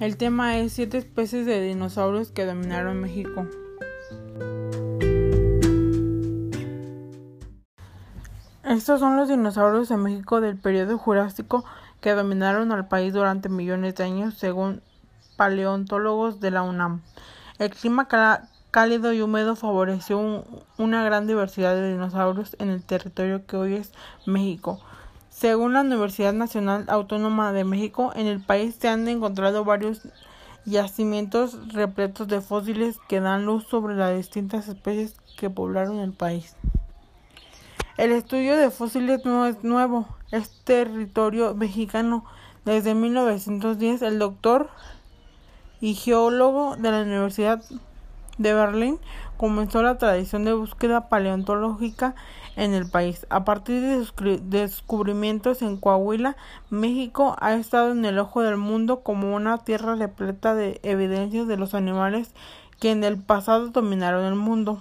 El tema es siete especies de dinosaurios que dominaron México. Estos son los dinosaurios de México del periodo Jurásico que dominaron al país durante millones de años, según paleontólogos de la UNAM. El clima cálido y húmedo favoreció una gran diversidad de dinosaurios en el territorio que hoy es México. Según la Universidad Nacional Autónoma de México, en el país se han encontrado varios yacimientos repletos de fósiles que dan luz sobre las distintas especies que poblaron el país. El estudio de fósiles no es nuevo, es territorio mexicano. Desde 1910, el doctor y geólogo de la Universidad de Berlín comenzó la tradición de búsqueda paleontológica en el país. A partir de sus descubrimientos en Coahuila, México ha estado en el ojo del mundo como una tierra repleta de evidencias de los animales que en el pasado dominaron el mundo.